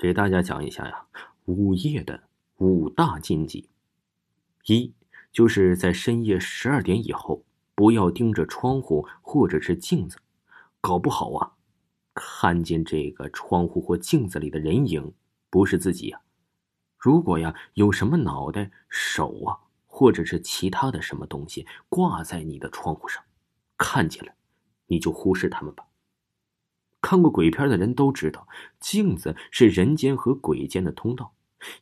给大家讲一下呀，午夜的五大禁忌。一就是在深夜十二点以后，不要盯着窗户或者是镜子，搞不好啊，看见这个窗户或镜子里的人影不是自己啊。如果呀有什么脑袋、手啊，或者是其他的什么东西挂在你的窗户上，看见了，你就忽视他们吧。看过鬼片的人都知道，镜子是人间和鬼间的通道，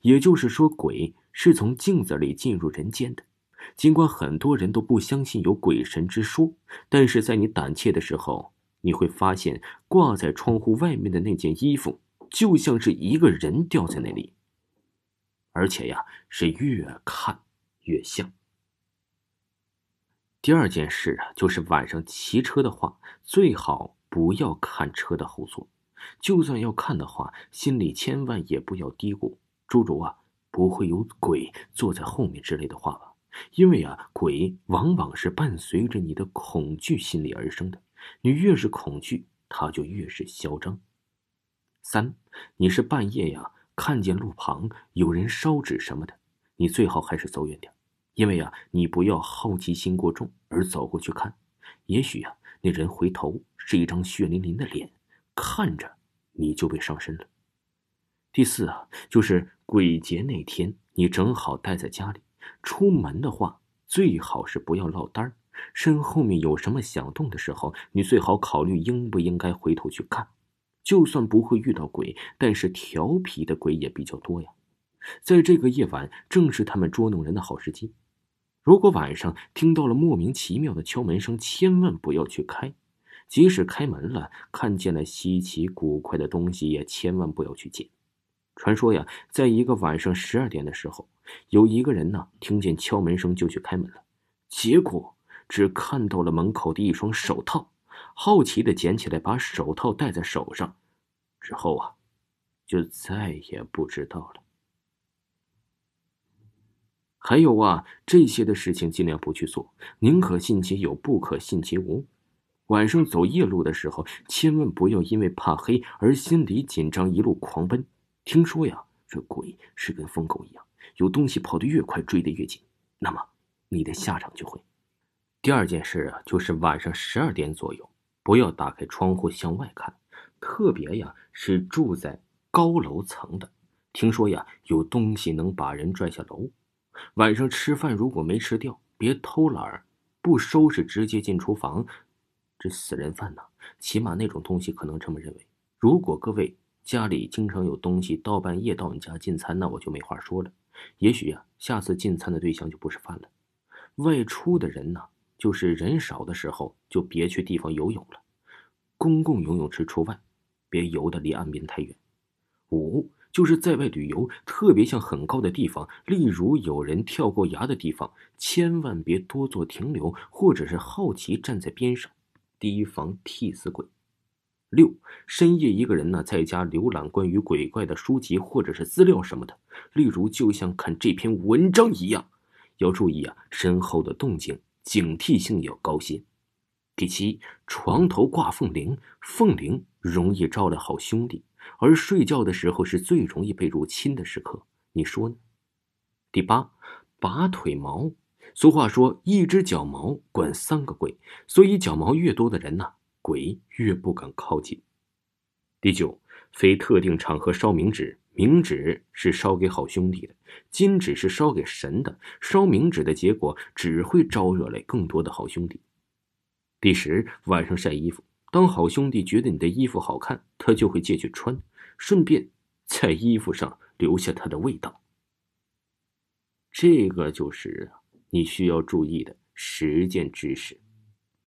也就是说，鬼是从镜子里进入人间的。尽管很多人都不相信有鬼神之说，但是在你胆怯的时候，你会发现挂在窗户外面的那件衣服，就像是一个人掉在那里，而且呀，是越看越像。第二件事啊，就是晚上骑车的话，最好。不要看车的后座，就算要看的话，心里千万也不要嘀咕。诸如啊不会有鬼坐在后面之类的话吧，因为啊鬼往往是伴随着你的恐惧心理而生的，你越是恐惧，他就越是嚣张。三，你是半夜呀看见路旁有人烧纸什么的，你最好还是走远点，因为啊你不要好奇心过重而走过去看，也许呀。那人回头是一张血淋淋的脸，看着你就被上身了。第四啊，就是鬼节那天，你正好待在家里，出门的话最好是不要落单身后面有什么响动的时候，你最好考虑应不应该回头去看。就算不会遇到鬼，但是调皮的鬼也比较多呀。在这个夜晚，正是他们捉弄人的好时机。如果晚上听到了莫名其妙的敲门声，千万不要去开；即使开门了，看见了稀奇古怪的东西，也千万不要去捡。传说呀，在一个晚上十二点的时候，有一个人呢听见敲门声就去开门了，结果只看到了门口的一双手套，好奇的捡起来，把手套戴在手上，之后啊，就再也不知道了。还有啊，这些的事情尽量不去做，宁可信其有，不可信其无。晚上走夜路的时候，千万不要因为怕黑而心里紧张，一路狂奔。听说呀，这鬼是跟疯狗一样，有东西跑得越快，追得越紧，那么你的下场就会。第二件事啊，就是晚上十二点左右，不要打开窗户向外看，特别呀是住在高楼层的。听说呀，有东西能把人拽下楼。晚上吃饭如果没吃掉，别偷懒儿，不收拾直接进厨房，这死人饭呢？起码那种东西可能这么认为。如果各位家里经常有东西到半夜到你家进餐，那我就没话说了。也许呀，下次进餐的对象就不是饭了。外出的人呢，就是人少的时候就别去地方游泳了，公共游泳池除外，别游的离岸边太远。五。就是在外旅游，特别像很高的地方，例如有人跳过崖的地方，千万别多做停留，或者是好奇站在边上，提防替死鬼。六，深夜一个人呢，在家浏览关于鬼怪的书籍或者是资料什么的，例如就像看这篇文章一样，要注意啊，身后的动静，警惕性要高些。第七，床头挂凤铃，凤铃容易招来好兄弟。而睡觉的时候是最容易被入侵的时刻，你说呢？第八，拔腿毛。俗话说，一只脚毛管三个鬼，所以脚毛越多的人呢，鬼越不敢靠近。第九，非特定场合烧冥纸，冥纸是烧给好兄弟的，金纸是烧给神的，烧冥纸的结果只会招惹来更多的好兄弟。第十，晚上晒衣服。当好兄弟觉得你的衣服好看，他就会借去穿，顺便在衣服上留下他的味道。这个就是你需要注意的实践知识。